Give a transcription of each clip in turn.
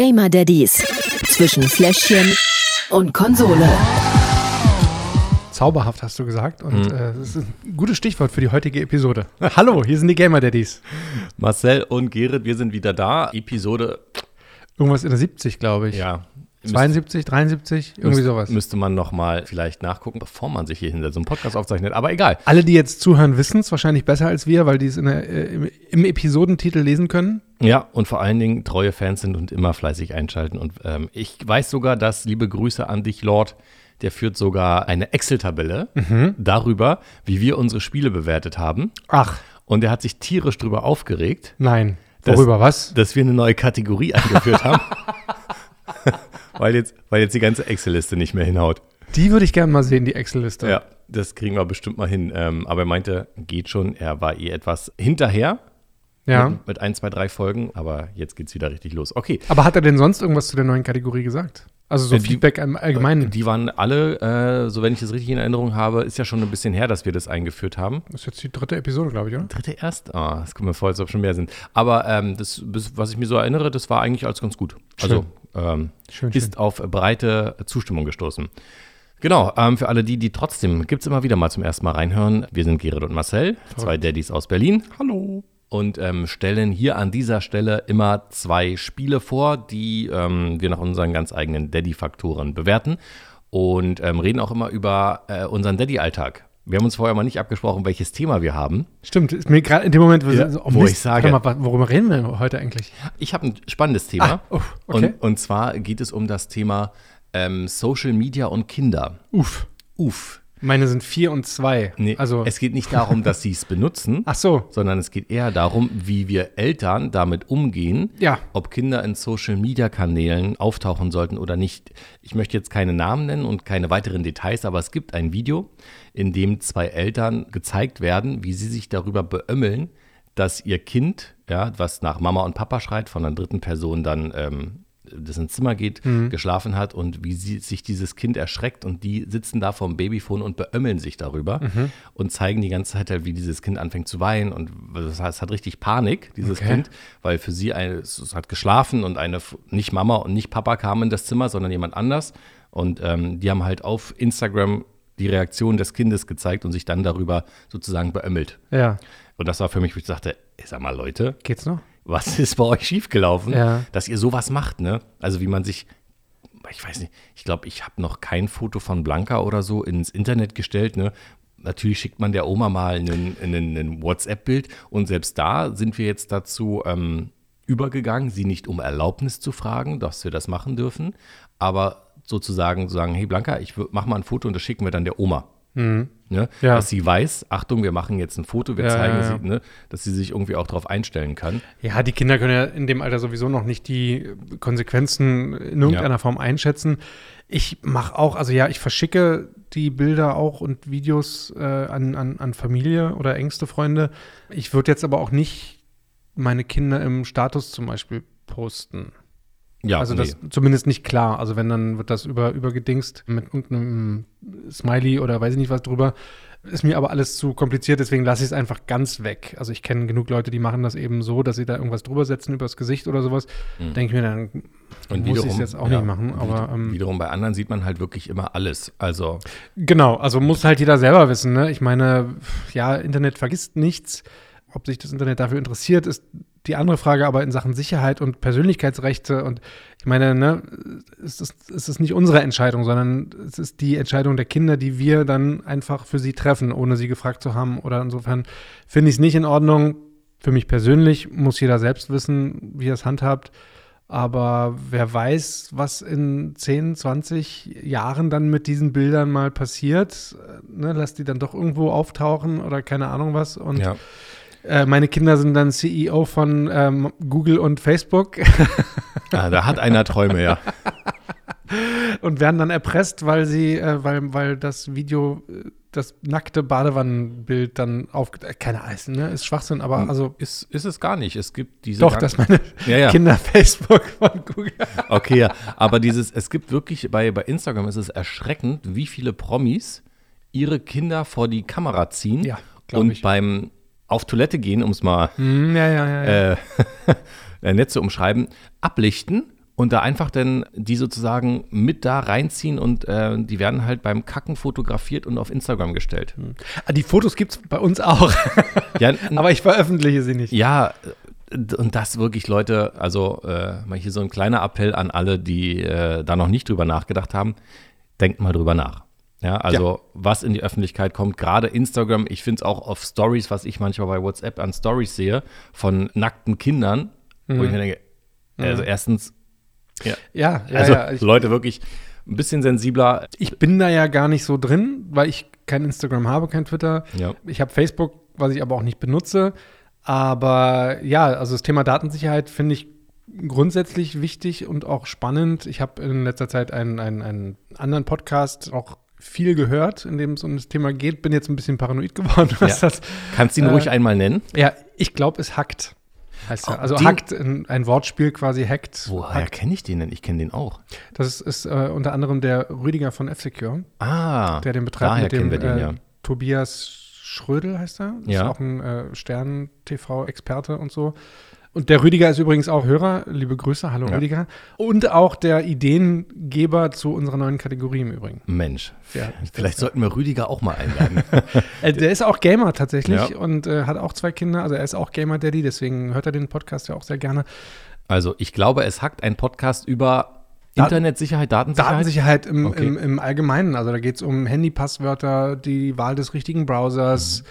Gamer Daddies zwischen Fläschchen und Konsole. Zauberhaft hast du gesagt und äh, das ist ein gutes Stichwort für die heutige Episode. Hallo, hier sind die Gamer Daddies. Marcel und Gerrit, wir sind wieder da. Episode, Irgendwas in der 70, glaube ich. ja. 72, 73, irgendwie müsst- sowas. Müsste man nochmal vielleicht nachgucken, bevor man sich hier hinter so einem Podcast aufzeichnet. Aber egal. Alle, die jetzt zuhören, wissen es wahrscheinlich besser als wir, weil die es in der, äh, im, Episodentitel lesen können. Ja, und vor allen Dingen treue Fans sind und immer fleißig einschalten. Und ähm, ich weiß sogar, dass, liebe Grüße an dich, Lord, der führt sogar eine Excel-Tabelle Mhm. darüber, wie wir unsere Spiele bewertet haben. Ach, Und er hat sich tierisch drüber aufgeregt, nein. Worüber was? dass wir eine neue Kategorie eingeführt haben. weil, jetzt, weil jetzt die ganze Excel-Liste nicht mehr hinhaut. Die würde ich gerne mal sehen, die Excel-Liste. Ja, das kriegen wir bestimmt mal hin. Ähm, aber er meinte, geht schon. Er war eh etwas hinterher ja. mit, mit ein, zwei, drei Folgen. Aber jetzt geht's wieder richtig los. Okay. Aber hat er denn sonst irgendwas zu der neuen Kategorie gesagt? Also so Äh, die- Feedback im Allgemeinen. Die waren alle, äh, so wenn ich das richtig in Erinnerung habe, ist ja schon ein bisschen her, dass wir das eingeführt haben. das ist jetzt die dritte Episode, glaube ich, oder? Dritte erst? Ah, das kommt mir vor, als ob schon mehr sind. Aber ähm, das, was ich mir so erinnere, das war eigentlich alles ganz gut. Also ähm, Schön, ist auf breite Zustimmung gestoßen. Genau, ähm, für alle die, die trotzdem, gibt es immer wieder mal zum ersten Mal reinhören. Wir sind Gerrit und Marcel, zwei Daddys aus Berlin. Hallo. und ähm, stellen hier an dieser Stelle immer zwei Spiele vor, die ähm, wir nach unseren ganz eigenen Daddy-Faktoren bewerten und ähm, reden auch immer über äh, unseren Daddy-Alltag. Wir haben uns vorher mal nicht abgesprochen, welches Thema wir haben. Stimmt, ist mir gerade in dem Moment, Ja, so, oh wo Mist, ich sage- Mal, worüber reden wir heute eigentlich? Ich habe ein spannendes Thema. Ah, oh, okay. und, und zwar geht es um das Thema ähm, Social Media und Kinder. Uff. Uff. Meine sind vier und zwei. Nee, also, es geht nicht darum, dass sie es benutzen, ach so. sondern es geht eher darum, wie wir Eltern damit umgehen, Ja. ob Kinder in Social-Media-Kanälen auftauchen sollten oder nicht. Ich möchte jetzt keine Namen nennen und keine weiteren Details, aber es gibt ein Video, in dem zwei Eltern gezeigt werden, wie sie sich darüber beömmeln, dass ihr Kind, ja, was nach Mama und Papa schreit, von einer dritten Person dann ähm, das ins Zimmer geht, geschlafen hat und wie sie, sich dieses Kind erschreckt und die sitzen da vorm Babyphone und beömmeln sich darüber und zeigen die ganze Zeit halt, wie dieses Kind anfängt zu weinen und das heißt, es hat richtig Panik, dieses Okay. Kind, weil für sie eine, es hat geschlafen und eine, nicht Mama und nicht Papa kamen in das Zimmer, sondern jemand anders und ähm, die haben halt auf Instagram die Reaktion des Kindes gezeigt und sich dann darüber sozusagen beömmelt. Ja. Und das war für mich, wo ich dachte, sag mal Leute, Geht's noch? Was ist bei euch schiefgelaufen, Ja. dass ihr sowas macht, ne? Also wie man sich, ich weiß nicht, ich glaube, ich habe noch kein Foto von Blanca oder so ins Internet gestellt, ne? Natürlich schickt man der Oma mal einen WhatsApp-Bild und selbst da sind wir jetzt dazu ähm, übergegangen, sie nicht um Erlaubnis zu fragen, dass wir das machen dürfen, aber sozusagen zu sagen, hey Blanca, ich mach mal ein Foto und das schicken wir dann der Oma. Ne? Ja. Dass sie weiß, Achtung, wir machen jetzt ein Foto, wir Ja, zeigen ja, sie, ne? dass sie sich irgendwie auch darauf einstellen kann. Ja, die Kinder können ja in dem Alter sowieso noch nicht die Konsequenzen in irgendeiner. Form einschätzen. Ich mache auch, also ja, ich verschicke die Bilder auch und Videos äh, an, an, an Familie oder engste Freunde. Ich würde jetzt aber auch nicht meine Kinder im Status zum Beispiel posten. Ja, also nee. das zumindest nicht klar. Also wenn, dann wird das über, übergedingst mit irgendeinem Smiley oder weiß ich nicht was drüber. Ist mir aber alles zu kompliziert, deswegen lasse ich es einfach ganz weg. Also ich kenne genug Leute, die machen das eben so, dass sie da irgendwas drüber setzen übers Gesicht oder sowas. Denke ich mir, dann Mhm. Und muss ich es jetzt auch ja, nicht machen. Aber ähm, Wiederum bei anderen sieht man halt wirklich immer alles. Also, Genau, also muss halt jeder selber wissen. Ne? Ich meine, ja, Internet vergisst nichts. Ob sich das Internet dafür interessiert, ist die andere Frage, aber in Sachen Sicherheit und Persönlichkeitsrechte und ich meine, ne, es ist, es ist nicht unsere Entscheidung, sondern es ist die Entscheidung der Kinder, die wir dann einfach für sie treffen, ohne sie gefragt zu haben. Oder insofern finde ich es nicht in Ordnung. Für mich persönlich muss jeder selbst wissen, wie er es handhabt. Aber wer weiß, was in 10, 20 Jahren dann mit diesen Bildern mal passiert. Ne, lass die dann doch irgendwo auftauchen oder keine Ahnung was. Und ja. Äh, meine Kinder sind dann CEO von ähm, Google und Facebook Ah, da hat einer Träume, ja. und werden dann erpresst, weil sie, äh, weil, weil das Video, äh, das nackte Badewannenbild dann auf, äh, keine Ahnung, ne, ist Schwachsinn, aber also Ist, ist es gar nicht. Es gibt diese. doch, dass meine Ja, ja. Kinder Facebook von Google. Okay, ja. Aber dieses, es gibt wirklich, bei, bei Instagram ist es erschreckend, wie viele Promis ihre Kinder vor die Kamera ziehen Ja, und ich. beim auf Toilette gehen, um es mal Hm, ja, ja, ja. äh, äh, nett zu umschreiben, ablichten und da einfach dann die sozusagen mit da reinziehen und äh, die werden halt beim Kacken fotografiert und auf Instagram gestellt. Ah, Die Fotos gibt es bei uns auch. Ja, Aber ich veröffentliche sie nicht. Ja, und das wirklich, Leute, also äh, mal hier so ein kleiner Appell an alle, die äh, da noch nicht drüber nachgedacht haben, denkt mal drüber nach. Ja, also was in die Öffentlichkeit kommt, gerade Instagram, ich finde es auch auf Stories, was ich manchmal bei WhatsApp an Stories sehe, von nackten Kindern, wo ich mir denke, also erstens, ja, Ja, ja, also ja. Ich, Leute wirklich ein bisschen sensibler. ich bin da ja gar nicht so drin, weil ich kein Instagram habe, kein Twitter. Ja. Ich habe Facebook, was ich aber auch nicht benutze. Aber ja, also das Thema Datensicherheit finde ich grundsätzlich wichtig und auch spannend. Ich habe in letzter Zeit einen, einen, einen anderen Podcast auch viel gehört, in dem es um das Thema geht. Bin jetzt ein bisschen paranoid geworden, was Ja. das. Kannst du ihn Äh, ruhig einmal nennen? Ja, ich glaube, es hackt. Heißt ja. Also den- hackt, ein, ein Wortspiel quasi hackt. Woher kenne ich den denn? Ich kenne den auch. Das ist, ist äh, unter anderem der Rüdiger von F-Secure. Ah, der den betreibt daher mit dem kennen wir den, äh, ja. Tobias Schrödel heißt er. Ist Ja. auch ein äh, Stern-TV-Experte und so. Und der Rüdiger ist übrigens auch Hörer. Liebe Grüße, hallo Ja. Rüdiger. Und auch der Ideengeber zu unserer neuen Kategorie im Übrigen. Mensch, Ja. vielleicht sollten wir Rüdiger auch mal einladen. Äh, der ist auch Gamer tatsächlich Ja. und äh, hat auch zwei Kinder. Also er ist auch Gamer-Daddy, deswegen hört er den Podcast ja auch sehr gerne. Also ich glaube, es hackt ein Podcast über Internetsicherheit, Datensicherheit. Datensicherheit im, Okay. im, im Allgemeinen. Also da geht es um Handypasswörter, die Wahl des richtigen Browsers,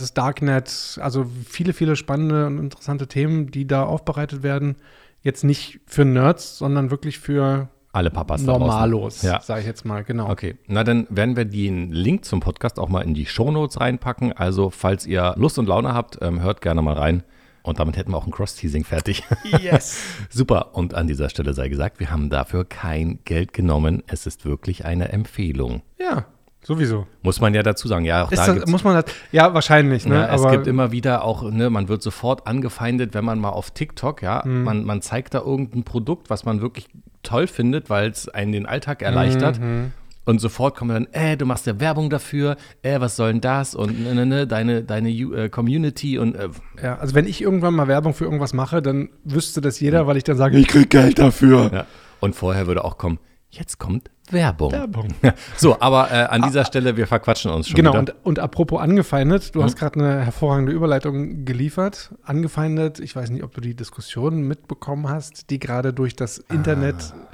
das Darknet, also viele, viele spannende und interessante Themen, die da aufbereitet werden. Jetzt nicht für Nerds, sondern wirklich für Alle Papas. Normalos, Ja. sage ich jetzt mal, genau. Okay, na dann werden wir den Link zum Podcast auch mal in die Shownotes reinpacken. Also falls ihr Lust und Laune habt, ähm, hört gerne mal rein. Und damit hätten wir auch ein Cross-Teasing fertig. Yes. Super. Und an dieser Stelle sei gesagt, wir haben dafür kein Geld genommen. Es ist wirklich eine Empfehlung. ja, sowieso. Muss man ja dazu sagen. Ja, auch Ist da das, muss man das, ja, wahrscheinlich, ne? ja, es aber gibt immer wieder auch, ne, man wird sofort angefeindet, wenn man mal auf TikTok, ja, Mhm. man, man zeigt da irgendein Produkt, was man wirklich toll findet, weil es einen den Alltag erleichtert. Mhm. Und sofort kommen dann, äh, du machst ja Werbung dafür, äh, was soll denn das? Und ne, ne, ne, deine, deine äh, Community und äh, ja, also wenn ich irgendwann mal Werbung für irgendwas mache, dann wüsste das jeder, weil ich dann sage, ich krieg Geld dafür. ja. Und vorher würde auch kommen, jetzt kommt Werbung. Werbung. So, aber äh, an dieser Stelle, wir verquatschen uns schon Genau, wieder. und, und apropos angefeindet, du Mhm. hast gerade eine hervorragende Überleitung geliefert. Angefeindet, ich weiß nicht, ob du die Diskussion mitbekommen hast, die gerade durch das Internet Ah.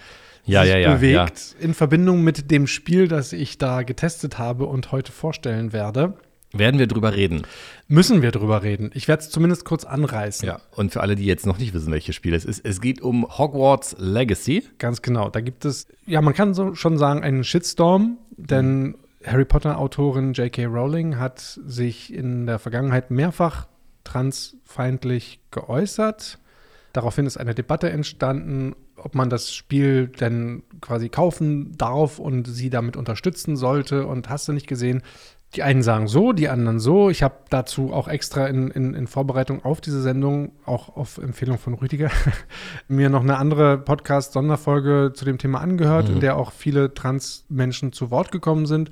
ja, sich ja, ja, bewegt, in Verbindung mit dem Spiel, das ich da getestet habe und heute vorstellen werde. Werden wir drüber reden. Müssen wir drüber reden. Ich werde es zumindest kurz anreißen. Ja. Und für alle, die jetzt noch nicht wissen, welches Spiel es ist, es geht um Hogwarts Legacy. Ganz genau. Da gibt es, ja, man kann so schon sagen, einen Shitstorm, denn Harry Potter-Autorin J.K. Rowling hat sich in der Vergangenheit mehrfach transfeindlich geäußert. Daraufhin ist eine Debatte entstanden, ob man das Spiel denn quasi kaufen darf und sie damit unterstützen sollte und hast du nicht gesehen. Die einen sagen so, die anderen so. Ich habe dazu auch extra in, in, in Vorbereitung auf diese Sendung, auch auf Empfehlung von Rüdiger, mir noch eine andere Podcast-Sonderfolge zu dem Thema angehört, in der auch viele Trans-Menschen zu Wort gekommen sind.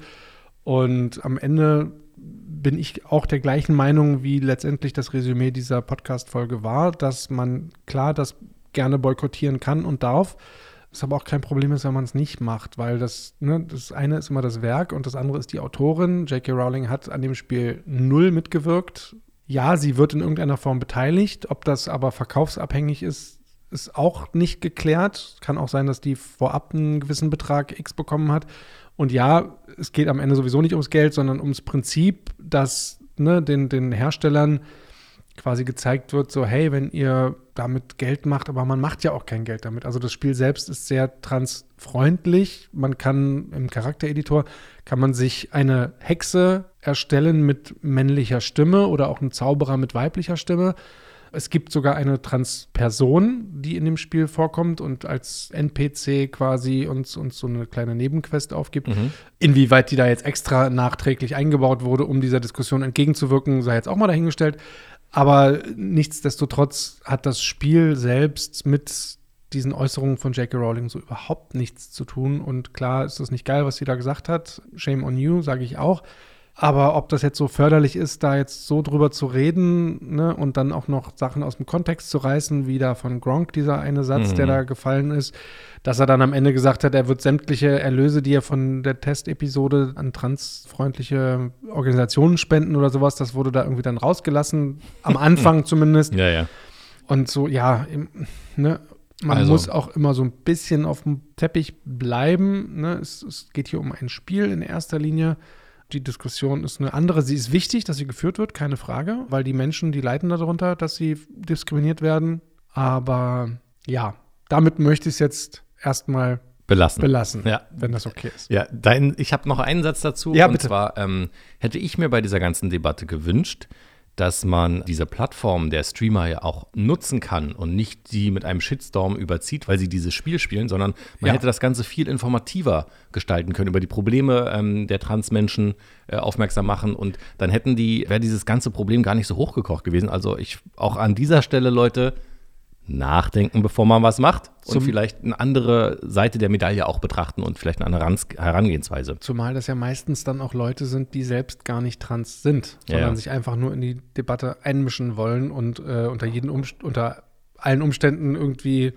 Und am Ende bin ich auch der gleichen Meinung, wie letztendlich das Resümee dieser Podcast-Folge war, dass man klar das gerne boykottieren kann und darf. Es aber auch kein Problem ist, wenn man es nicht macht, weil das, ne, das eine ist immer das Werk und das andere ist die Autorin. J.K. Rowling hat an dem Spiel null mitgewirkt. Ja, sie wird in irgendeiner Form beteiligt. Ob das aber verkaufsabhängig ist, ist auch nicht geklärt. Kann auch sein, dass die vorab einen gewissen Betrag X bekommen hat. Und ja, es geht am Ende sowieso nicht ums Geld, sondern ums Prinzip, dass ne, den, den Herstellern quasi gezeigt wird, so hey, wenn ihr damit Geld macht, aber man macht ja auch kein Geld damit. Also das Spiel selbst ist sehr transfreundlich. Man kann im Charaktereditor kann man sich eine Hexe erstellen mit männlicher Stimme oder auch einen Zauberer mit weiblicher Stimme. Es gibt sogar eine Transperson, die in dem Spiel vorkommt und als NPC quasi uns, uns so eine kleine Nebenquest aufgibt. Inwieweit die da jetzt extra nachträglich eingebaut wurde, um dieser Diskussion entgegenzuwirken, sei jetzt auch mal dahingestellt. Aber nichtsdestotrotz hat das Spiel selbst mit diesen Äußerungen von J.K. Rowling so überhaupt nichts zu tun. Und klar ist das nicht geil, was sie da gesagt hat. Shame on you, sage ich auch. Aber ob das jetzt so förderlich ist, da jetzt so drüber zu reden ne, und dann auch noch Sachen aus dem Kontext zu reißen, wie da von Gronk dieser eine Satz, der da gefallen ist, dass er dann am Ende gesagt hat, er wird sämtliche Erlöse, die er von der Testepisode an transfreundliche Organisationen spenden oder sowas, das wurde da irgendwie dann rausgelassen, am Anfang zumindest. Ja, ja. Und so, ja, im, ne, man Also- muss auch immer so ein bisschen auf dem Teppich bleiben. Ne? Es, es geht hier um ein Spiel in erster Linie. Die Diskussion ist eine andere. Sie ist wichtig, dass sie geführt wird, keine Frage, weil die Menschen, die leiden darunter, dass sie diskriminiert werden. Aber ja, damit möchte ich es jetzt erstmal Belassen. belassen, Ja. wenn das okay ist. Ja, dein, ich habe noch einen Satz dazu. Ja, und bitte. zwar ähm, hätte ich mir bei dieser ganzen Debatte gewünscht, dass man diese Plattform der Streamer ja auch nutzen kann und nicht die mit einem Shitstorm überzieht, weil sie dieses Spiel spielen, sondern man Ja. hätte das Ganze viel informativer gestalten können, über die Probleme ähm, der Transmenschen äh, aufmerksam machen und dann hätten die, wäre dieses ganze Problem gar nicht so hochgekocht gewesen. Also ich auch an dieser Stelle, Leute, nachdenken, bevor man was macht und Zum- vielleicht eine andere Seite der Medaille auch betrachten und vielleicht eine andere Herangehensweise. Zumal das ja meistens dann auch Leute sind, die selbst gar nicht trans sind, sondern ja. sich einfach nur in die Debatte einmischen wollen und äh, unter, jeden Umst unter allen Umständen irgendwie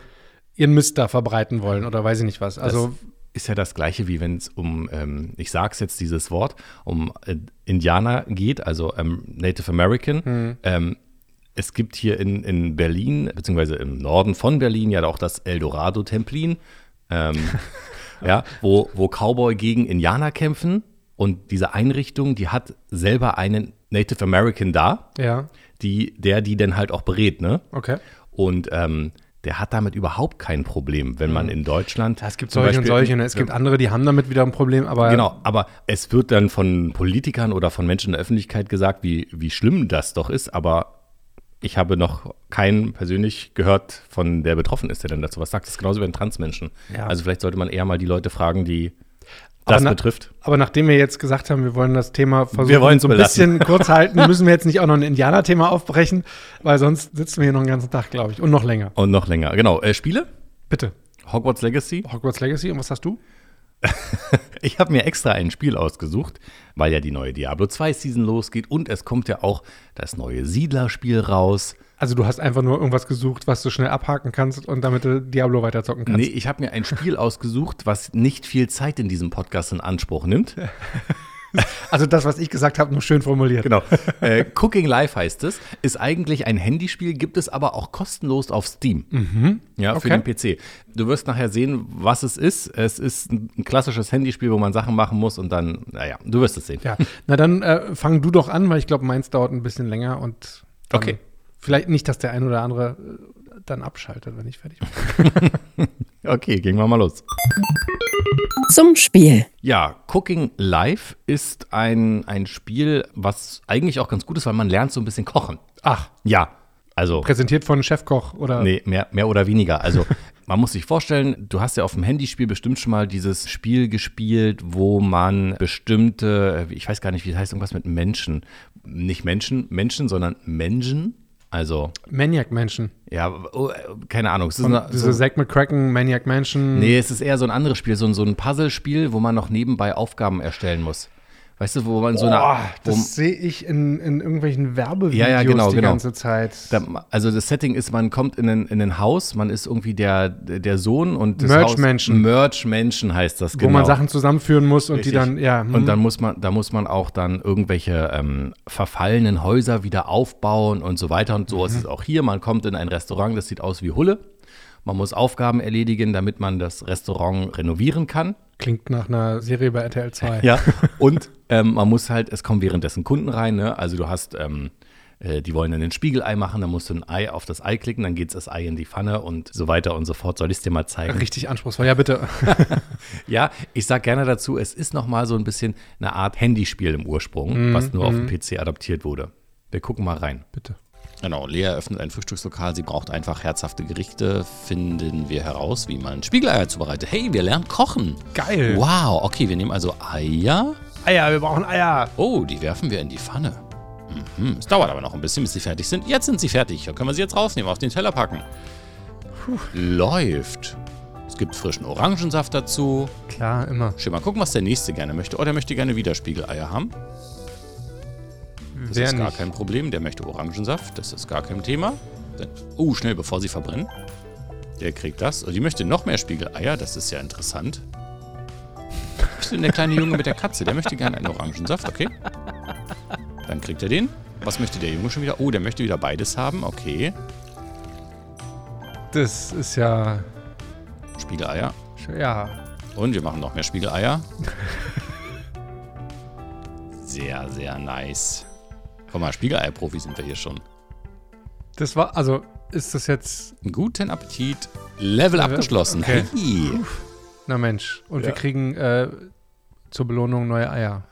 ihren Mist da verbreiten wollen oder weiß ich nicht was. Also das ist ja das Gleiche, wie wenn es um, ähm, ich sag's jetzt dieses Wort, um äh, Indianer geht, also ähm, Native American. Ähm, es gibt hier in, in Berlin, beziehungsweise im Norden von Berlin, ja auch das Eldorado-Templin, ähm, ja, wo, wo Cowboy gegen Indianer kämpfen. Und diese Einrichtung, die hat selber einen Native American da, ja, die, der die dann halt auch berät, ne? okay. Und ähm, der hat damit überhaupt kein Problem, wenn man in Deutschland. Es gibt solche und Beispiel- solche. Ne? Es gibt andere, die haben damit wieder ein Problem, aber Genau, aber es wird dann von Politikern oder von Menschen in der Öffentlichkeit gesagt, wie, wie schlimm das doch ist, aber ich habe noch keinen persönlich gehört, von der betroffen ist, der dann dazu was sagt. Das ist genauso wie bei den Transmenschen. Ja. Also vielleicht sollte man eher mal die Leute fragen, die Aber das na- betrifft. Aber nachdem wir jetzt gesagt haben, wir wollen das Thema versuchen, so ein belassen. bisschen kurz halten, müssen wir jetzt nicht auch noch ein Indianer-Thema aufbrechen, weil sonst sitzen wir hier noch den ganzen Tag, glaube ich. Und noch länger. Und noch länger. Genau, äh, Spiele? Bitte. Hogwarts Legacy. Hogwarts Legacy, und was hast du? Ich habe mir extra ein Spiel ausgesucht, weil ja die neue Diablo 2 Season losgeht und es kommt ja auch das neue Siedler-Spiel raus. Also du hast einfach nur irgendwas gesucht, was du schnell abhaken kannst und damit du Diablo weiterzocken kannst. Nee, ich habe mir ein Spiel ausgesucht, was nicht viel Zeit in diesem Podcast in Anspruch nimmt. Also das, was ich gesagt habe, nur schön formuliert. Genau. äh, Cooking Live heißt es. Ist eigentlich ein Handyspiel, gibt es aber auch kostenlos auf Steam. Ja, für Okay. den PC. Du wirst nachher sehen, was es ist. Es ist ein, klassisches Handyspiel, wo man Sachen machen muss und dann, naja, du wirst es sehen. Ja, na dann äh, fang du doch an, weil ich glaube, meins dauert ein bisschen länger und Okay. Vielleicht nicht, dass der ein oder andere äh, dann abschaltet, wenn ich fertig bin. Okay, gehen wir mal los. Zum Spiel. Ja, Cooking Live ist ein, ein Spiel, was eigentlich auch ganz gut ist, weil man lernt so ein bisschen kochen. Ach, Ja, also. präsentiert von Chefkoch oder Nee, mehr, mehr oder weniger. Also man muss sich vorstellen, du hast ja auf dem Handyspiel bestimmt schon mal dieses Spiel gespielt, wo man bestimmte, ich weiß gar nicht, wie das heißt, irgendwas mit Menschen. Nicht Menschen, Menschen, sondern Menschen. Also, Maniac-Menschen. ja, oh, keine Ahnung. Es ist eine, diese so, Zack McCracken, Maniac-Menschen. nee, es ist eher so ein anderes Spiel, so, ein- so ein Puzzlespiel, wo man noch nebenbei Aufgaben erstellen muss. Weißt du, wo man so eine. Boah, wo, das sehe ich in, in irgendwelchen Werbevideos Ja, ja, genau, die genau. ganze Zeit. Da, also das Setting ist, man kommt in ein, in ein Haus, man ist irgendwie der, der Sohn und das Merch-Menschen. Merch-Menschen heißt das, wo genau. man Sachen zusammenführen muss und Richtig. die dann, ja. hm. Und dann muss man, da muss man auch dann irgendwelche ähm, verfallenen Häuser wieder aufbauen und so weiter. Und so Mhm. ist es auch hier. Man kommt in ein Restaurant, das sieht aus wie Hulle. Man muss Aufgaben erledigen, damit man das Restaurant renovieren kann. Klingt nach einer Serie bei RTL 2. Ja. Und ähm, man muss halt, es kommen währenddessen Kunden rein, ne? Also du hast, ähm, äh, die wollen dann ein Spiegelei machen, dann musst du ein Ei auf das Ei klicken, dann geht das Ei in die Pfanne und so weiter und so fort. Soll ich es dir mal zeigen? Richtig anspruchsvoll. Ja, bitte. Ja, ich sag gerne dazu, es ist noch mal so ein bisschen eine Art Handyspiel im Ursprung, was nur auf dem PC adaptiert wurde. Wir gucken mal rein. bitte. Genau, Lea eröffnet ein Frühstückslokal. Sie braucht einfach herzhafte Gerichte. Finden wir heraus, wie man Spiegeleier zubereitet. Hey, wir lernen kochen. Geil. Wow, okay, wir nehmen also Eier. Eier, wir brauchen Eier. Oh, die werfen wir in die Pfanne. Mhm, es dauert aber noch ein bisschen, bis sie fertig sind. Jetzt sind sie fertig. Dann können wir sie jetzt rausnehmen, auf den Teller packen. Läuft. Es gibt frischen Orangensaft dazu. Klar, immer. Schön, mal gucken, was der Nächste gerne möchte. Oh, der möchte gerne wieder Spiegeleier haben. Das Wer ist gar nicht? kein Problem. Der möchte Orangensaft. Das ist gar kein Thema. Oh, schnell, bevor sie verbrennen. Der kriegt das. Und die möchte noch mehr Spiegeleier. Das ist ja interessant. Was ist denn der kleine Junge mit der Katze? Der möchte gerne einen Orangensaft. Okay. Dann kriegt er den. Was möchte der Junge schon wieder? Oh, der möchte wieder beides haben. Okay. Das ist ja. Spiegeleier. Ja. Und wir machen noch mehr Spiegeleier. Sehr, sehr nice. Guck mal, Spiegeleier-Profi sind wir hier schon. Das war, also, ist das jetzt. Guten Appetit. Level abgeschlossen. Okay. Hey. Na Mensch. Und Ja. wir kriegen äh, zur Belohnung neue Eier.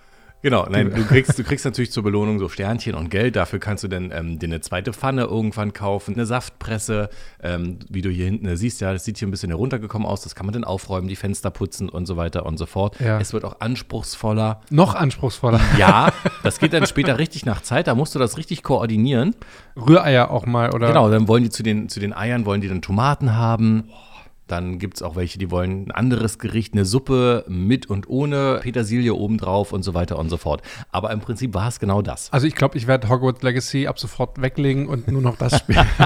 Genau, nein, du kriegst, du kriegst natürlich zur Belohnung so Sternchen und Geld. Dafür kannst du dann ähm, dir eine zweite Pfanne irgendwann kaufen, eine Saftpresse. Ähm, wie du hier hinten siehst, ja, das sieht hier ein bisschen heruntergekommen aus. Das kann man dann aufräumen, die Fenster putzen und so weiter und so fort. Ja. Es wird auch anspruchsvoller. Noch anspruchsvoller. Ja, das geht dann später richtig nach Zeit. Da musst du das richtig koordinieren. Rühreier auch mal, oder? Genau, dann wollen die zu den, zu den Eiern, wollen die dann Tomaten haben. Dann gibt es auch welche, die wollen ein anderes Gericht, eine Suppe mit und ohne Petersilie obendrauf und so weiter und so fort. Aber im Prinzip war es genau das. Also ich glaube, ich werde Hogwarts Legacy ab sofort weglegen und nur noch das spielen.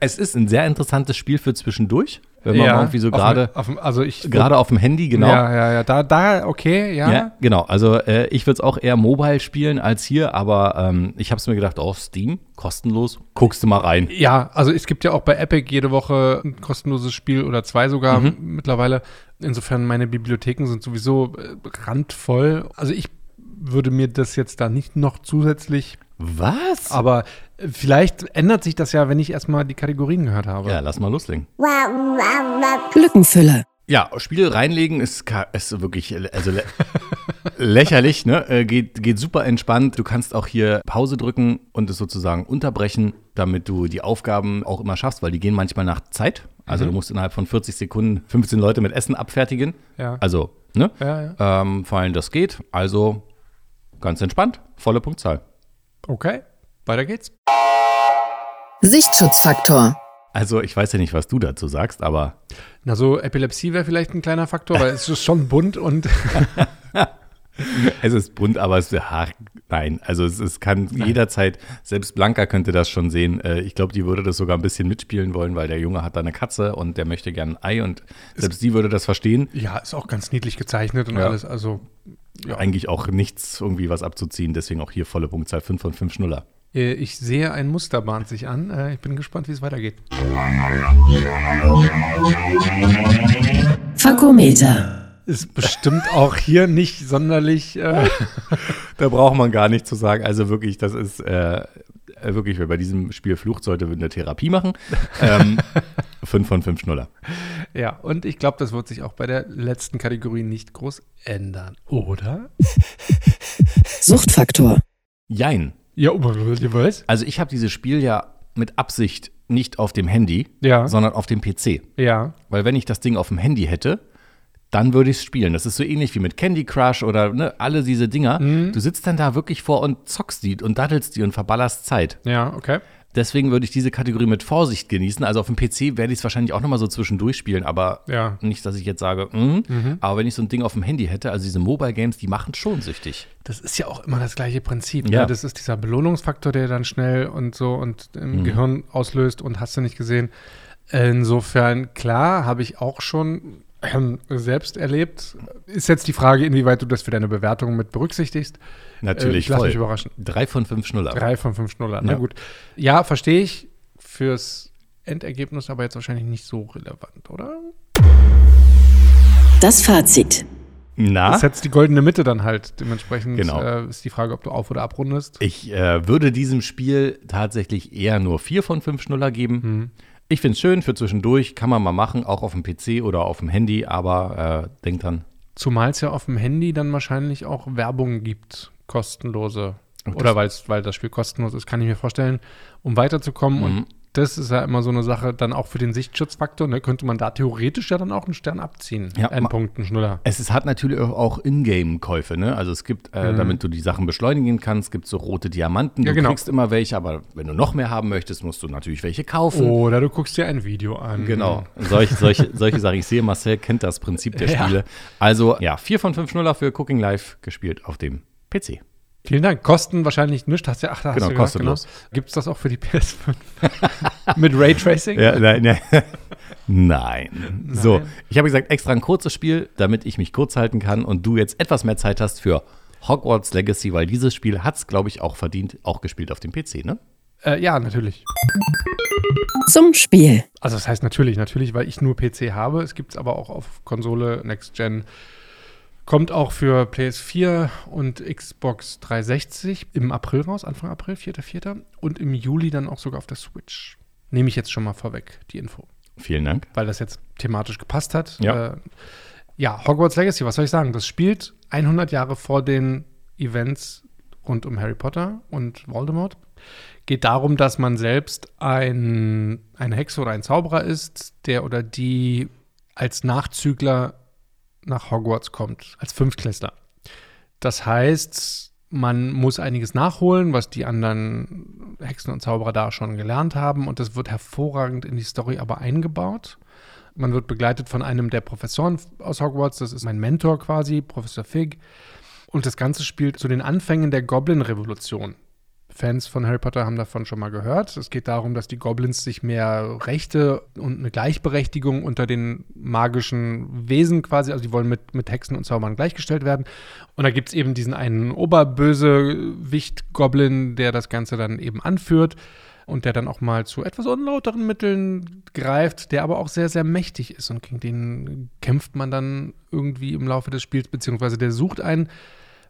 Es ist ein sehr interessantes Spiel für zwischendurch, wenn man irgendwie so auf gerade auf dem- Also ich. gerade auf dem Handy, genau. Ja, ja, ja. Da, da, okay, ja. Ja, genau. Also äh, ich würde es auch eher mobile spielen als hier, aber ähm, ich habe es mir gedacht, oh, Steam, kostenlos, guckst du mal rein. Ja, also es gibt ja auch bei Epic jede Woche ein kostenloses Spiel oder zwei sogar Mhm. mittlerweile. Insofern meine Bibliotheken sind sowieso äh, randvoll. Also ich würde mir das jetzt da nicht noch zusätzlich, Was? aber vielleicht ändert sich das ja, wenn ich erstmal die Kategorien gehört habe. ja, lass mal loslegen. Lückenfüller. Ja, Spiel reinlegen ist, ist wirklich also lä lächerlich, ne? Äh, geht, geht super entspannt. Du kannst auch hier Pause drücken und es sozusagen unterbrechen, damit du die Aufgaben auch immer schaffst, weil die gehen manchmal nach Zeit. Also du musst innerhalb von 40 Sekunden 15 Leute mit Essen abfertigen. Ja. Also, ne? Ja, ja. Ähm, vor allem das geht. Also ganz entspannt, volle Punktzahl. Okay, weiter geht's. Sichtsschutzfaktor. Also ich weiß ja nicht, was du dazu sagst, aber Na, so Epilepsie wäre vielleicht ein kleiner Faktor, weil es ist schon bunt und Es ist bunt, aber es ja, nein. Also es, es kann jederzeit, selbst Blanca könnte das schon sehen. Äh, Ich glaube, die würde das sogar ein bisschen mitspielen wollen, weil der Junge hat da eine Katze und der möchte gern ein Ei und selbst die würde das verstehen. ja, ist auch ganz niedlich gezeichnet und Ja. alles. Also Ja. Eigentlich auch nichts irgendwie was abzuziehen, deswegen auch hier volle Punktzahl 5 von 5 Schnuller. Äh, ich sehe ein Muster bahnt sich an. Äh, Ich bin gespannt, wie es weitergeht. Fakometer. Ist bestimmt auch hier nicht sonderlich. Äh, Da braucht man gar nicht zu sagen. Also wirklich, das ist äh, wirklich, wer bei diesem Spiel flucht, sollte eine Therapie machen. Ähm, 5 von 5 Schnuller. ja, und ich glaube, das wird sich auch bei der letzten Kategorie nicht groß ändern, oder? Suchtfaktor. Jein. Ja, weiß? Also ich habe dieses Spiel ja mit Absicht nicht auf dem Handy, Ja. sondern auf dem PC. Ja. Weil wenn ich das Ding auf dem Handy hätte, dann würde ich es spielen. Das ist so ähnlich wie mit Candy Crush oder ne, alle diese Dinger. Mhm. Du sitzt dann da wirklich vor und zockst die und daddelst die und verballerst Zeit. Ja, okay. Deswegen würde ich diese Kategorie mit Vorsicht genießen. Also auf dem PC werde ich es wahrscheinlich auch nochmal so zwischendurch spielen, aber Ja. nicht, dass ich jetzt sage, mm, aber wenn ich so ein Ding auf dem Handy hätte, also diese Mobile Games, die machen schon süchtig. Das ist ja auch immer das gleiche Prinzip. Ja. Ne? Das ist dieser Belohnungsfaktor, der dann schnell und so und im Gehirn auslöst und hast du nicht gesehen. Insofern, klar, habe ich auch schon ähm, selbst erlebt. Ist jetzt die Frage, inwieweit du das für deine Bewertung mit berücksichtigst. Natürlich Äh, lass voll. mich überraschen. Drei von fünf Schnuller. Drei von fünf Schnuller. Na Ja. gut. Ja, verstehe ich. Fürs Endergebnis aber jetzt wahrscheinlich nicht so relevant, oder? Das Fazit. Na? Das ist jetzt die goldene Mitte dann halt. Dementsprechend Genau. äh, ist die Frage, ob du auf- oder abrundest. Ich äh, würde diesem Spiel tatsächlich eher nur vier von fünf Schnuller geben. Mhm. Ich finde es schön für zwischendurch, kann man mal machen, auch auf dem PC oder auf dem Handy, aber äh, denkt dran, Zumal es ja auf dem Handy dann wahrscheinlich auch Werbung gibt, kostenlose. Oder weil's, weil das Spiel kostenlos ist, kann ich mir vorstellen, um weiterzukommen. Mhm. Und das ist ja immer so eine Sache, dann auch für den Sichtschutzfaktor, ne, könnte man da theoretisch ja dann auch einen Stern abziehen. Ja, Ein ma- Punkt, ein Schnuller. Es ist, hat natürlich auch Ingame-Käufe, ne? Also es gibt, Mhm. äh, damit du die Sachen beschleunigen kannst, gibt es so rote Diamanten. Ja, du genau. kriegst immer welche, aber wenn du noch mehr haben möchtest, musst du natürlich welche kaufen. Oder du guckst dir ein Video an. Genau, solche, solche, solche Sachen. Ich sehe, Marcel kennt das Prinzip der Ja. Spiele. Also ja, vier von fünf Schnuller für Cooking Live gespielt auf dem PC. Vielen Dank. Kosten wahrscheinlich nichts. Hast ja, ach, da Genau, hast du kostenlos. Genau. Gibt es das auch für die PS5? Mit Raytracing? Ja, nein, nein. nein. So, Nein. ich habe gesagt, extra ein kurzes Spiel, damit ich mich kurz halten kann und du jetzt etwas mehr Zeit hast für Hogwarts Legacy, weil dieses Spiel hat es, glaube ich, auch verdient, auch gespielt auf dem PC, ne? Äh, ja, natürlich. Zum Spiel. Also das heißt natürlich, natürlich, weil ich nur PC habe. Es gibt es aber auch auf Konsole Next Gen. Kommt auch für PS4 und Xbox 360 im April raus, Anfang April, 4.4. Und im Juli dann auch sogar auf der Switch. Nehme ich jetzt schon mal vorweg, die Info. Vielen Dank. weil das jetzt thematisch gepasst hat. Ja. Äh, ja, Hogwarts Legacy, was soll ich sagen? Das spielt 100 Jahre vor den Events rund um Harry Potter und Voldemort. Geht darum, dass man selbst ein, eine Hexe oder ein Zauberer ist, der oder die als Nachzügler nach Hogwarts kommt, als Fünftklässler. Das heißt, man muss einiges nachholen, was die anderen Hexen und Zauberer da schon gelernt haben. Und das wird hervorragend in die Story aber eingebaut. Man wird begleitet von einem der Professoren aus Hogwarts. Das ist mein Mentor quasi, Professor Fig. Und das Ganze spielt zu den Anfängen der Goblin-Revolution. Fans von Harry Potter haben davon schon mal gehört. Es geht darum, dass die Goblins sich mehr Rechte und eine Gleichberechtigung unter den magischen Wesen quasi, also die wollen mit, mit Hexen und Zaubern gleichgestellt werden. Und da gibt es eben diesen einen Oberbösewicht-Goblin, der das Ganze dann eben anführt und der dann auch mal zu etwas unlauteren Mitteln greift, der aber auch sehr, sehr mächtig ist. Und gegen den kämpft man dann irgendwie im Laufe des Spiels, beziehungsweise der sucht einen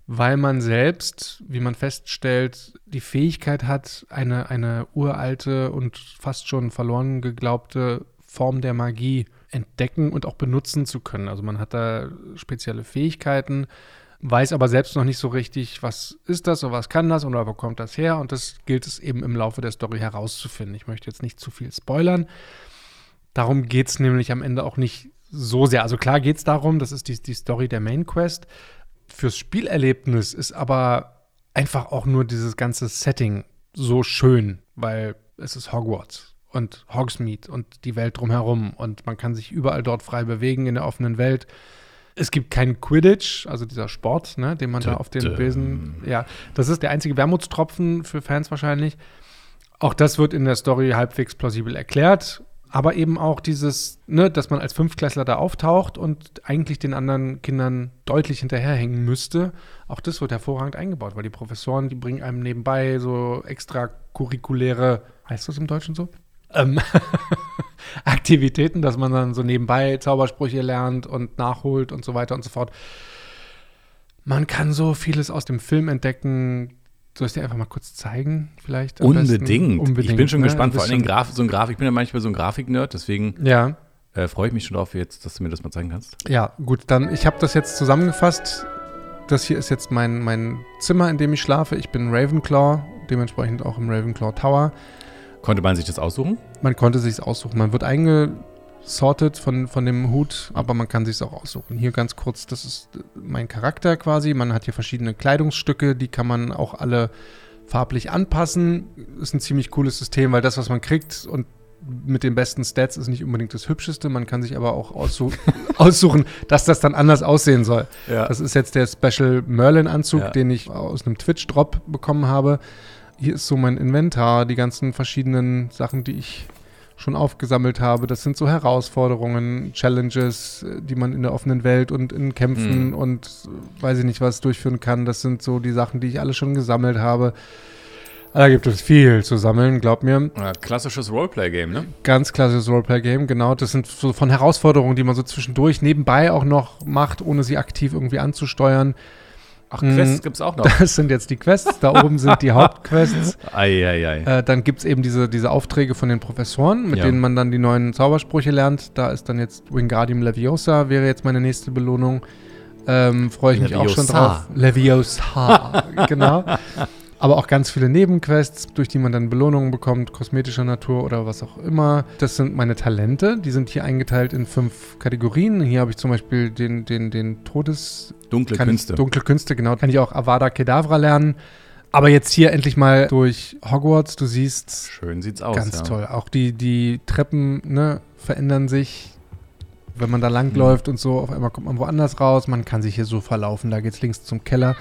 weil man selbst, wie man feststellt, die Fähigkeit hat, eine, eine uralte und fast schon verloren geglaubte Form der Magie entdecken und auch benutzen zu können. Also man hat da spezielle Fähigkeiten, weiß aber selbst noch nicht so richtig, was ist das oder was kann das oder wo kommt das her. Und das gilt es eben im Laufe der Story herauszufinden. Ich möchte jetzt nicht zu viel spoilern. Darum geht es nämlich am Ende auch nicht so sehr. Also klar geht es darum, das ist die, die Story der Main Quest fürs Spielerlebnis ist aber einfach auch nur dieses ganze Setting so schön, weil es ist Hogwarts und Hogsmeade und die Welt drumherum und man kann sich überall dort frei bewegen in der offenen Welt. Es gibt keinen Quidditch, also dieser Sport, ne, den man da auf den. Besen. Ja, das ist der einzige Wermutstropfen für Fans wahrscheinlich. Auch das wird in der Story halbwegs plausibel erklärt. Aber eben auch dieses, ne, dass man als Fünftklässler da auftaucht und eigentlich den anderen Kindern deutlich hinterherhängen müsste. Auch das wird hervorragend eingebaut, weil die Professoren, die bringen einem nebenbei so extracurriculäre, heißt das im Deutschen so? Ähm, Aktivitäten, dass man dann so nebenbei Zaubersprüche lernt und nachholt und so weiter und so fort. Man kann so vieles aus dem Film entdecken. Soll ich dir einfach mal kurz zeigen, vielleicht? Unbedingt. Unbedingt. Ich bin schon ne? gespannt, vor allem Graf, so ein Graf. Ich bin ja manchmal so ein Grafik-Nerd, deswegen Ja, äh, freue ich mich schon drauf, jetzt, dass du mir das mal zeigen kannst. ja, gut, dann, ich habe das jetzt zusammengefasst. Das hier ist jetzt mein, mein Zimmer, in dem ich schlafe. Ich bin Ravenclaw, dementsprechend auch im Ravenclaw Tower. Konnte man sich das aussuchen? Man konnte sich aussuchen. Man wird eingesortet von, von dem Hut, aber man kann sich auch aussuchen. Hier ganz kurz, das ist äh, mein Charakter quasi. Man hat hier verschiedene Kleidungsstücke, die kann man auch alle farblich anpassen. Ist ein ziemlich cooles System, weil das, was man kriegt und mit den besten Stats ist nicht unbedingt das hübscheste. Man kann sich aber auch aussu aussuchen, dass das dann anders aussehen soll. Ja. Das ist jetzt der Special Merlin-Anzug, Ja. den ich aus einem Twitch-Drop bekommen habe. Hier ist so mein Inventar, die ganzen verschiedenen Sachen, die ich schon aufgesammelt habe. Das sind so Herausforderungen, Challenges, äh, die man in der offenen Welt und in Kämpfen Mhm. und äh, weiß ich nicht was durchführen kann. Das sind so die Sachen, die ich alle schon gesammelt habe. Da gibt es viel zu sammeln, glaub mir. Ja, klassisches Roleplay-Game, ne? Ganz klassisches Roleplay-Game, genau. Das sind so von Herausforderungen, die man so zwischendurch nebenbei auch noch macht, ohne sie aktiv irgendwie anzusteuern. Ach. Quests gibt's auch noch. Das sind jetzt die Quests. Da oben sind die Hauptquests. Eieiei. Äh, dann gibt es eben diese, diese Aufträge von den Professoren, mit Ja. denen man dann die neuen Zaubersprüche lernt. Da ist dann jetzt Wingardium Leviosa, wäre jetzt meine nächste Belohnung. Ähm, Freue ich mich auch schon Leviosa. drauf. Leviosa, genau. Aber auch ganz viele Nebenquests, durch die man dann Belohnungen bekommt, kosmetischer Natur oder was auch immer. Das sind meine Talente. Die sind hier eingeteilt in fünf Kategorien. Hier habe ich zum Beispiel den, den, den Todes, Dunkle Künste. Dunkle Künste, genau. Kann ich auch Avada Kedavra lernen. Aber jetzt hier endlich mal durch Hogwarts. Du siehst, Schön sieht's aus. ganz ja. toll. Auch die, die Treppen ne, verändern sich. Wenn man da langläuft und so, auf einmal kommt man woanders raus. Man kann sich hier so verlaufen. Da geht's links zum Keller.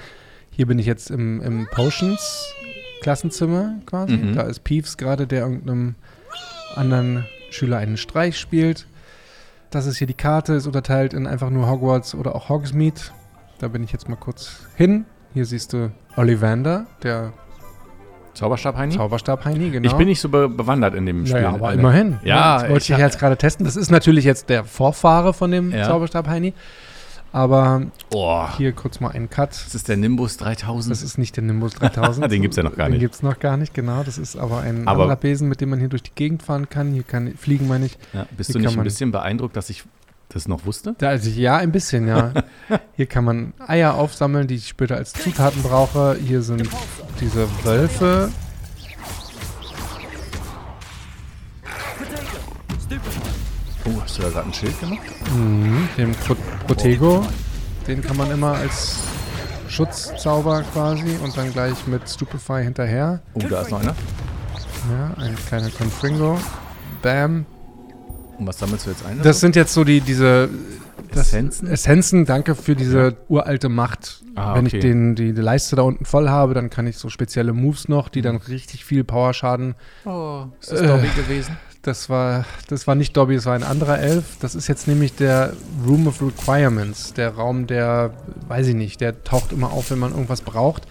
Hier bin ich jetzt im, im Potions-Klassenzimmer quasi. Mhm. Da ist Peeves gerade, der irgendeinem anderen Schüler einen Streich spielt. Das ist hier die Karte, ist unterteilt in einfach nur Hogwarts oder auch Hogsmeade. Da bin ich jetzt mal kurz hin. Hier siehst du Ollivander, der Zauberstab, Heini? Zauberstab-Heini, genau. Ich bin nicht so be bewandert in dem Spiel. Naja, aber immerhin. Ja, das wollte ich ich jetzt gerade testen. Das ist natürlich jetzt der Vorfahre von dem Ja. Zauberstab-Heini. Aber Oh, hier kurz mal einen Cut. das ist der Nimbus 3000. Das ist nicht der Nimbus 3000. Den gibt's ja noch gar Den nicht. gibt es noch gar nicht, genau. Das ist aber ein Aber- anderer Besen, mit dem man hier durch die Gegend fahren kann. Hier kann fliegen, meine ich. ja, bist Hier du nicht ein bisschen beeindruckt, dass ich das noch wusste? Da, also ja, ein bisschen, ja. hier kann man Eier aufsammeln, die ich später als Zutaten brauche. Hier sind diese Wölfe. Oh, hast du da gerade ein Schild gemacht? Mhm, den Pro Protego. Den kann man immer als Schutzzauber quasi und dann gleich mit Stupefy hinterher. Oh, da ist noch einer. Ja, ein kleiner Confringo. Bam. Und was sammelst du jetzt ein? Das sind jetzt so die, diese das- Essenzen? Essenzen, danke für diese uralte Macht. Ah, Wenn okay. ich den, die, die Leiste da unten voll habe, dann kann ich so spezielle Moves noch, die Mhm. dann richtig viel Powerschaden. Oh, ist das Äh. Dobby gewesen? Das war, das war nicht Dobby, das war ein anderer Elf. Das ist jetzt nämlich der Room of Requirements, der Raum, der, weiß ich nicht, der taucht immer auf, wenn man irgendwas braucht.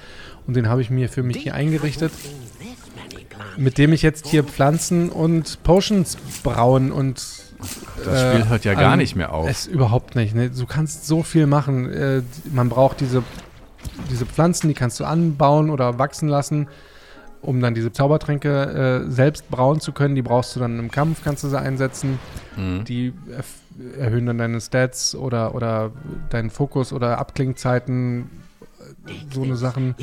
Und den habe ich mir für mich hier eingerichtet, mit dem ich jetzt hier Pflanzen und Potions brauen und Das äh, Spiel hört ja gar an- nicht mehr auf. Es überhaupt nicht. Ne? Du kannst so viel machen. Äh, man braucht diese, diese Pflanzen, die kannst du anbauen oder wachsen lassen, um dann diese Zaubertränke äh, selbst brauen zu können. Die brauchst du dann im Kampf, kannst du sie einsetzen. Mhm. Die erf- erhöhen dann deine Stats oder, oder deinen Fokus oder Abklingzeiten. äh, So eine Sachen.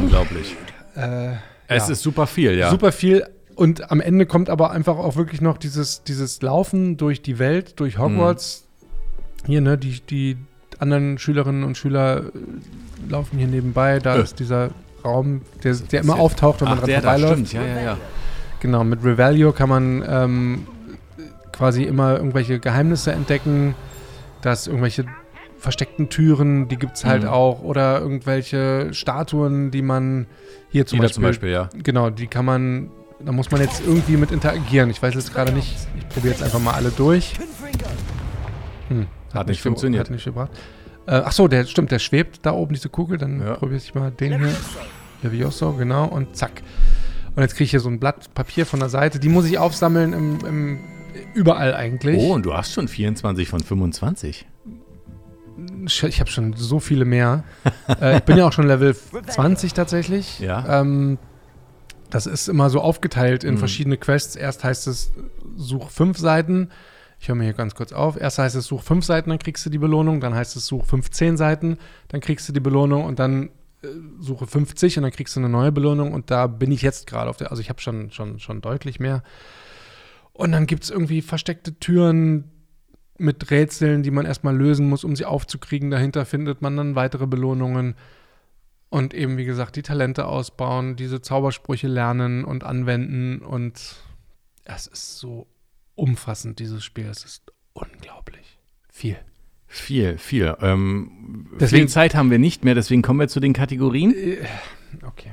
Unglaublich. Äh, Es ja. ist super viel, ja. Super viel. Und am Ende kommt aber einfach auch wirklich noch dieses, dieses Laufen durch die Welt, durch Hogwarts. Hier, ne, die, die anderen Schülerinnen und Schüler äh, laufen hier nebenbei. Da Äh. ist dieser Raum, der, der immer auftaucht, wenn man Ach, dran der vorbeiläuft. stimmt. Ja, ja, ja. Genau, mit Revelio kann man ähm, quasi immer irgendwelche Geheimnisse entdecken. dass irgendwelche versteckten Türen, die gibt es halt Mhm. auch. Oder irgendwelche Statuen, die man hier zum Jeder Beispiel, zum Beispiel, ja. Genau, die kann man, da muss man jetzt irgendwie mit interagieren. Ich weiß jetzt gerade nicht, ich probiere jetzt einfach mal alle durch. Hm, Hat nicht ge- funktioniert. Hat nicht gebracht. Äh, ach so, der stimmt, der schwebt da oben, diese Kugel. Dann Ja. probiere ich mal den hier. Levioso, genau, und zack. Und jetzt kriege ich hier so ein Blatt Papier von der Seite. Die muss ich aufsammeln im, im, überall eigentlich. Oh, und du hast schon 24 von 25. Ich, ich habe schon so viele mehr. äh, ich bin ja auch schon Level 20 tatsächlich. Ja. Ähm, das ist immer so aufgeteilt in Mhm. verschiedene Quests. Erst heißt es, such fünf Seiten. Ich höre mir hier ganz kurz auf. Erst heißt es, such fünf Seiten, dann kriegst du die Belohnung. Dann heißt es, such 15 Seiten, dann kriegst du die Belohnung. Und dann äh, suche 50 und dann kriegst du eine neue Belohnung. Und da bin ich jetzt gerade auf der. Also ich habe schon, schon, schon deutlich mehr. Und dann gibt es irgendwie versteckte Türen mit Rätseln, die man erstmal lösen muss, um sie aufzukriegen. Dahinter findet man dann weitere Belohnungen. Und eben, wie gesagt, die Talente ausbauen, diese Zaubersprüche lernen und anwenden. Und es ist so umfassend, dieses Spiel. Es ist unglaublich. Viel. Viel, viel. Ähm, Deswegen- viel Zeit haben wir nicht mehr, deswegen kommen wir zu den Kategorien. Okay.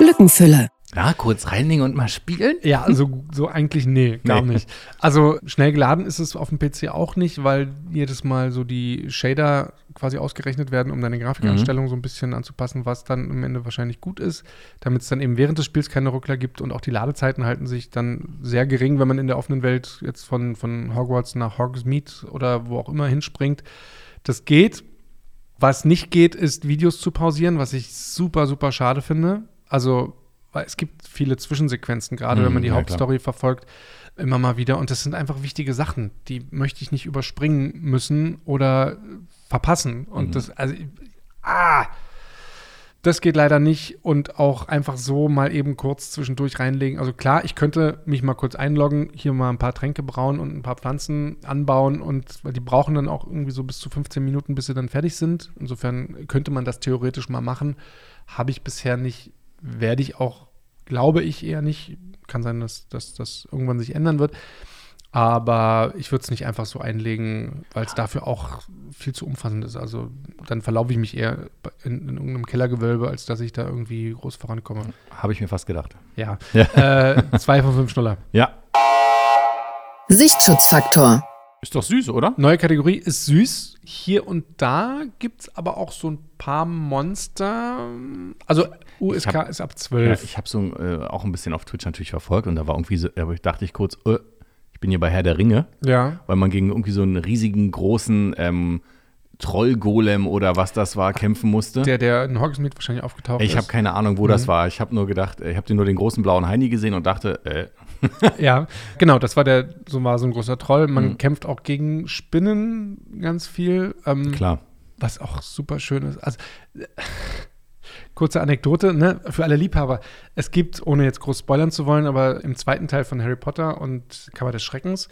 Lückenfüller. Na, kurz reinlegen und mal spielen. Ja, so, so eigentlich nee, gar Nee. nicht. Also schnell geladen ist es auf dem PC auch nicht, weil jedes Mal so die Shader quasi ausgerechnet werden, um deine Grafikanstellung so ein bisschen anzupassen, was dann am Ende wahrscheinlich gut ist, damit es dann eben während des Spiels keine Ruckler gibt und auch die Ladezeiten halten sich dann sehr gering, wenn man in der offenen Welt jetzt von, von Hogwarts nach Hogsmeade oder wo auch immer hinspringt. Das geht. Was nicht geht, ist Videos zu pausieren, was ich super, super schade finde. Also, weil es gibt viele Zwischensequenzen, gerade Mhm, wenn man die ja, Hauptstory verfolgt, immer mal wieder. Und das sind einfach wichtige Sachen, die möchte ich nicht überspringen müssen oder verpassen. Und Mhm. das, also, ah, das geht leider nicht und auch einfach so mal eben kurz zwischendurch reinlegen. Also klar, ich könnte mich mal kurz einloggen, hier mal ein paar Tränke brauen und ein paar Pflanzen anbauen und weil die brauchen dann auch irgendwie so bis zu 15 Minuten, bis sie dann fertig sind. Insofern könnte man das theoretisch mal machen. Habe ich bisher nicht, werde ich auch, glaube ich eher nicht. Kann sein, dass dass das irgendwann sich ändern wird. Aber ich würde es nicht einfach so einlegen, weil es dafür auch viel zu umfassend ist. Also dann verlaufe ich mich eher in, in irgendeinem Kellergewölbe, als dass ich da irgendwie groß vorankomme. Habe ich mir fast gedacht. Ja. Ja. Äh, zwei von fünf Schnuller. Ja. Sichtschutzfaktor. Ist doch süß, oder? Neue Kategorie ist süß. Hier und da gibt es aber auch so ein paar Monster. Also USK Ich hab- ist ab ja 12. ich habe so äh, auch ein bisschen auf Twitch natürlich verfolgt und da war irgendwie so, aber ich dachte ich kurz, äh, ich bin hier bei Herr der Ringe, ja. weil man gegen irgendwie so einen riesigen, großen ähm, Trollgolem oder was das war, kämpfen musste. Der, der in Hogsmeade wahrscheinlich aufgetaucht ich habe ist. keine Ahnung, wo das war. Ich habe nur gedacht, äh, ich habe nur den großen blauen Heini gesehen und dachte, äh, Ja, genau, das war der, so war so ein großer Troll. Man Mhm. kämpft auch gegen Spinnen ganz viel. Ähm, klar. Was auch super schön ist. Also, kurze Anekdote, ne, für alle Liebhaber. Es gibt, ohne jetzt groß spoilern zu wollen, aber im zweiten Teil von Harry Potter und Kammer des Schreckens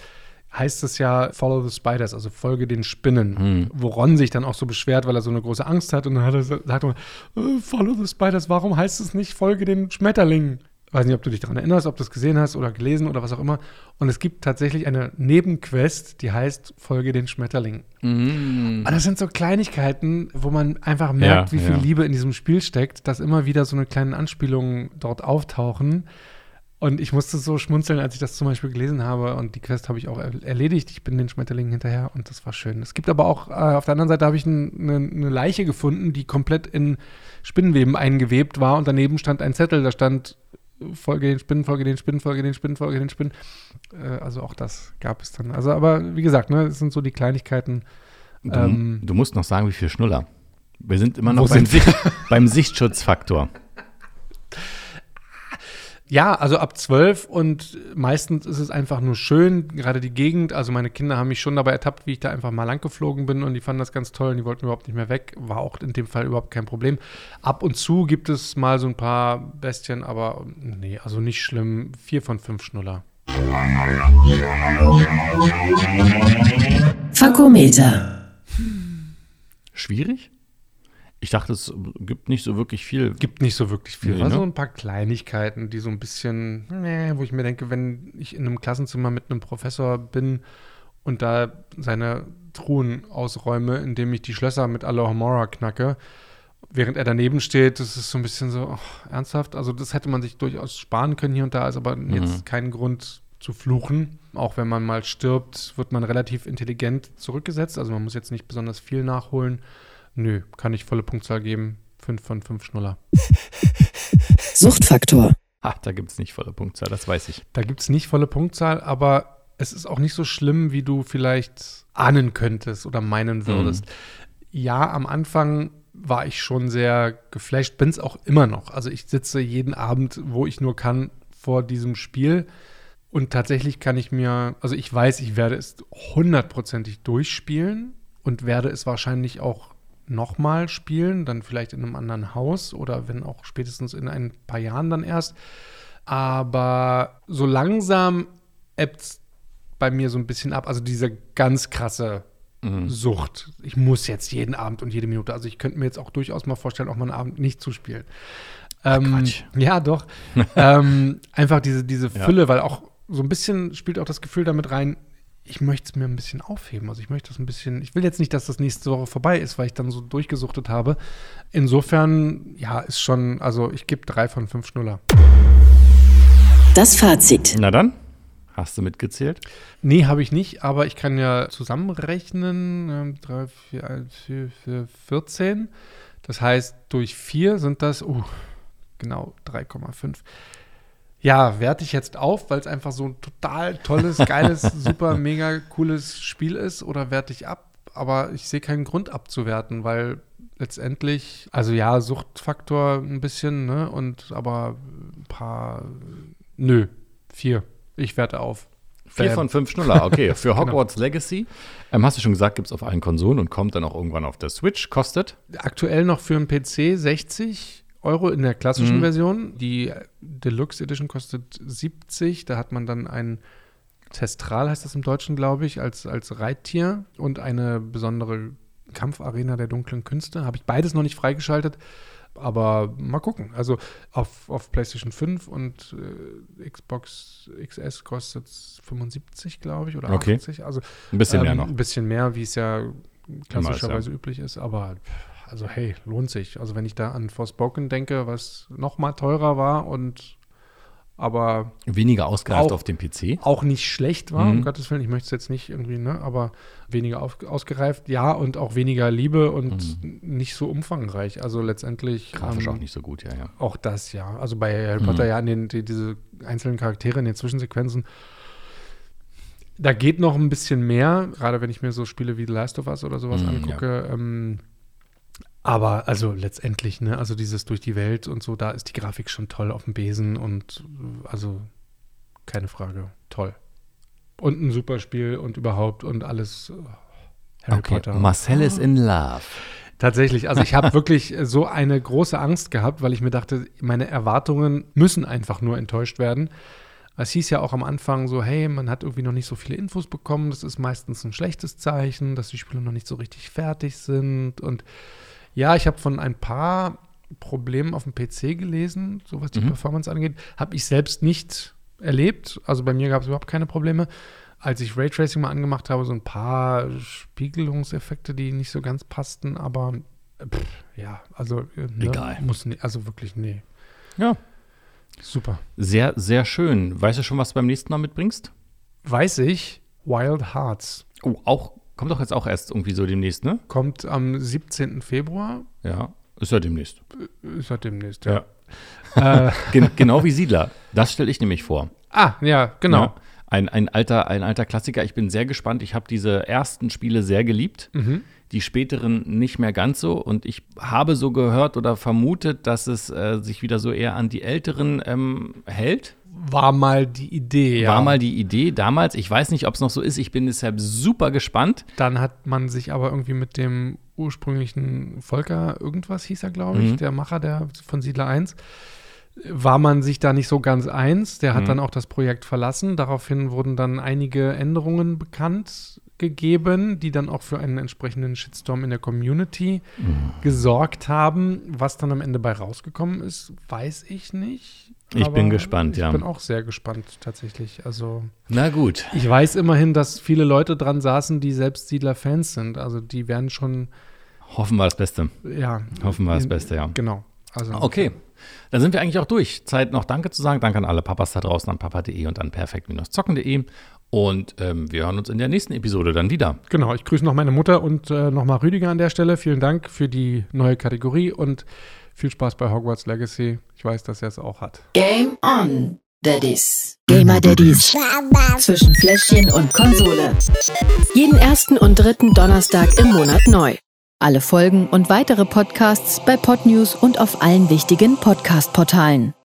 heißt es ja Follow the Spiders, also folge den Spinnen. Wo Ron sich dann auch so beschwert, weil er so eine große Angst hat und dann hat er, sagt er, äh, Follow the Spiders, warum heißt es nicht folge den Schmetterlingen? Weiß nicht, ob du dich daran erinnerst, ob du es gesehen hast oder gelesen oder was auch immer. Und es gibt tatsächlich eine Nebenquest, die heißt Folge den Schmetterlingen. Und das sind so Kleinigkeiten, wo man einfach merkt, Ja, wie viel ja. Liebe in diesem Spiel steckt, dass immer wieder so eine kleinen Anspielungen dort auftauchen. Und ich musste so schmunzeln, als ich das zum Beispiel gelesen habe. Und die Quest habe ich auch er erledigt. Ich bin den Schmetterlingen hinterher und das war schön. Es gibt aber auch, äh, auf der anderen Seite habe ich ein, eine, eine Leiche gefunden, die komplett in Spinnenweben eingewebt war. Und daneben stand ein Zettel, da stand Folge den Spinnen, Folge den Spinnen, Folge den Spinnen, Folge den Spinnen. Äh, also auch das gab es dann. Also, aber wie gesagt, ne, es sind so die Kleinigkeiten. Du, Ähm, du musst noch sagen, wie viel Schnuller. Wir sind immer noch beim, sind? Sicht, beim Sichtschutzfaktor. Ja, also ab zwölf und meistens ist es einfach nur schön, gerade die Gegend. Also meine Kinder haben mich schon dabei ertappt, wie ich da einfach mal lang geflogen bin und die fanden das ganz toll und die wollten überhaupt nicht mehr weg. War auch in dem Fall überhaupt kein Problem. Ab und zu gibt es mal so ein paar Bestien, aber nee, also nicht schlimm. Vier von fünf Schnuller. Fakometer. Schwierig? Ich dachte, es gibt nicht so wirklich viel. Gibt nicht so wirklich viel. Nee, War ne? so ein paar Kleinigkeiten, die so ein bisschen, nee, wo ich mir denke, wenn ich in einem Klassenzimmer mit einem Professor bin und da seine Truhen ausräume, indem ich die Schlösser mit Alohomora knacke, während er daneben steht, das ist so ein bisschen so, ach, ernsthaft. Also das hätte man sich durchaus sparen können hier und da, ist aber jetzt kein Grund zu fluchen. Auch wenn man mal stirbt, wird man relativ intelligent zurückgesetzt. Also man muss jetzt nicht besonders viel nachholen. Nö, kann ich volle Punktzahl geben. Fünf von fünf Schnuller. Suchtfaktor. Ah, da gibt es nicht volle Punktzahl, das weiß ich. Da gibt es nicht volle Punktzahl, aber es ist auch nicht so schlimm, wie du vielleicht ahnen könntest oder meinen würdest. Ja, am Anfang war ich schon sehr geflasht, bin es auch immer noch. Also ich sitze jeden Abend, wo ich nur kann, vor diesem Spiel. Und tatsächlich kann ich mir, also ich weiß, ich werde es hundertprozentig durchspielen und werde es wahrscheinlich auch nochmal spielen, dann vielleicht in einem anderen Haus oder wenn auch spätestens in ein paar Jahren dann erst. Aber so langsam ebbt es bei mir so ein bisschen ab. Also diese ganz krasse Sucht. Ich muss jetzt jeden Abend und jede Minute. Also ich könnte mir jetzt auch durchaus mal vorstellen, auch mal einen Abend nicht zu spielen. Ähm. Ja, doch. ähm, einfach diese, diese Ja. Fülle, weil auch so ein bisschen spielt auch das Gefühl damit rein, ich möchte es mir ein bisschen aufheben. Also ich möchte das ein bisschen, ich will jetzt nicht, dass das nächste Woche vorbei ist, weil ich dann so durchgesuchtet habe. Insofern, ja, ist schon, also ich gebe drei von fünf Schnuller. Das Fazit. Na dann, hast du mitgezählt? Nee, habe ich nicht, aber ich kann ja zusammenrechnen. Ähm, 3, 4, 1, 4, 4, 14. Das heißt, durch 4 sind das, uh, genau, 3,5. Ja, werte ich jetzt auf, weil es einfach so ein total tolles, geiles, super, mega cooles Spiel ist oder werte ich ab? Aber ich sehe keinen Grund abzuwerten, weil letztendlich, also ja, Suchtfaktor ein bisschen, ne? Und aber ein paar, nö, vier. Ich werte auf. Vier Bam. von fünf Schnuller, okay. Für Hogwarts Legacy, ähm, hast du schon gesagt, gibt es auf allen Konsolen und kommt dann auch irgendwann auf der Switch. Kostet? Aktuell noch für einen PC 60 Euro in der klassischen Version. Die Deluxe Edition kostet 70. Da hat man dann ein Testral, heißt das im Deutschen, glaube ich, als, als Reittier und eine besondere Kampfarena der dunklen Künste. Habe ich beides noch nicht freigeschaltet. aber mal gucken. Also auf, auf PlayStation 5 und äh, Xbox XS kostet es 75, glaube ich, oder Okay. 80. Also Ein bisschen mehr ähm, noch. Ein bisschen mehr, wie es ja klassischerweise ja. üblich ist, aber also hey, lohnt sich. Also wenn ich da an Forspoken denke, was noch mal teurer war und aber Weniger ausgereift Auch- auf dem PC. auch nicht schlecht war, Mhm. um Gottes Willen, ich möchte es jetzt nicht irgendwie, ne, aber weniger auf, ausgereift, ja, und auch weniger Liebe und nicht so umfangreich. Also letztendlich Mhm. Grafisch ähm, auch nicht so gut, ja, ja. Auch das, ja. Also bei Mhm. Harry Potter ja in den, die, diese einzelnen Charaktere in den Zwischensequenzen. Da geht noch ein bisschen mehr, gerade wenn ich mir so Spiele wie The Last of Us oder sowas Mm, angucke. Ähm, aber also letztendlich, ne, also dieses durch die Welt und so, da ist die Grafik schon toll auf dem Besen und äh, also keine Frage, toll. Und ein super Spiel und überhaupt und alles. äh, Harry Okay, Potter. Marcel is in love. Tatsächlich, also ich habe wirklich so eine große Angst gehabt, weil ich mir dachte, meine Erwartungen müssen einfach nur enttäuscht werden. Es hieß ja auch am Anfang so, hey, man hat irgendwie noch nicht so viele Infos bekommen. Das ist meistens ein schlechtes Zeichen, dass die Spiele noch nicht so richtig fertig sind. Und ja, ich habe von ein paar Problemen auf dem PC gelesen, so was die Mhm. Performance angeht. Habe ich selbst nicht erlebt. Also bei mir gab es überhaupt keine Probleme. Als ich Raytracing mal angemacht habe, so ein paar Spiegelungseffekte, die nicht so ganz passten, aber pff, ja, also äh, ne, Egal. muss nie, also wirklich nee. Ja, Super. sehr, sehr schön. Weißt du schon, was du beim nächsten Mal mitbringst? Weiß ich, Wild Hearts Oh, auch, kommt doch jetzt auch erst irgendwie so demnächst, ne? kommt am 17. Februar. Ja, ist ja demnächst. Ist halt demnächst, Ja. ja. äh, Gen genau wie Siedler. Das stelle ich nämlich vor. ah, ja, genau. Ja, ein, ein, alter, ein alter Klassiker. Ich bin sehr gespannt. Ich habe diese ersten Spiele sehr geliebt. Mhm. Die späteren nicht mehr ganz so. Und ich habe so gehört oder vermutet, dass es äh, sich wieder so eher an die älteren ähm, hält. War mal die Idee, ja. War mal die Idee damals. Ich weiß nicht, ob es noch so ist. Ich bin deshalb super gespannt. Dann hat man sich aber irgendwie mit dem ursprünglichen Volker, irgendwas hieß er, glaube ich, Mhm. der Macher der, von Siedler 1, war man sich da nicht so ganz eins. Der hat Mhm. dann auch das Projekt verlassen. Daraufhin wurden dann einige Änderungen bekannt gegeben, die dann auch für einen entsprechenden Shitstorm in der Community Mhm. gesorgt haben. Was dann am Ende bei rausgekommen ist, weiß ich nicht. Ich Aber bin gespannt, ich ja. bin auch sehr gespannt tatsächlich. Also Na gut. ich weiß immerhin, dass viele Leute dran saßen, die selbst Siedler-Fans sind. Also die werden schon, Hoffen wir das Beste. ja. Hoffen wir das Beste, ja. Genau. Also Okay. Dann sind wir eigentlich auch durch. Zeit noch Danke zu sagen. Danke an alle Papas da draußen, an papa.de und an perfekt-zocken.de. Und ähm, wir hören uns in der nächsten Episode dann wieder. Genau, ich grüße noch meine Mutter und äh, nochmal Rüdiger an der Stelle. Vielen Dank für die neue Kategorie und viel Spaß bei Hogwarts Legacy. Ich weiß, dass er es auch hat. Game on, Daddies. Gamer Daddies. Zwischen Fläschchen und Konsole. Jeden ersten und dritten Donnerstag im Monat neu. Alle Folgen und weitere Podcasts bei Podnews und auf allen wichtigen Podcast-Portalen.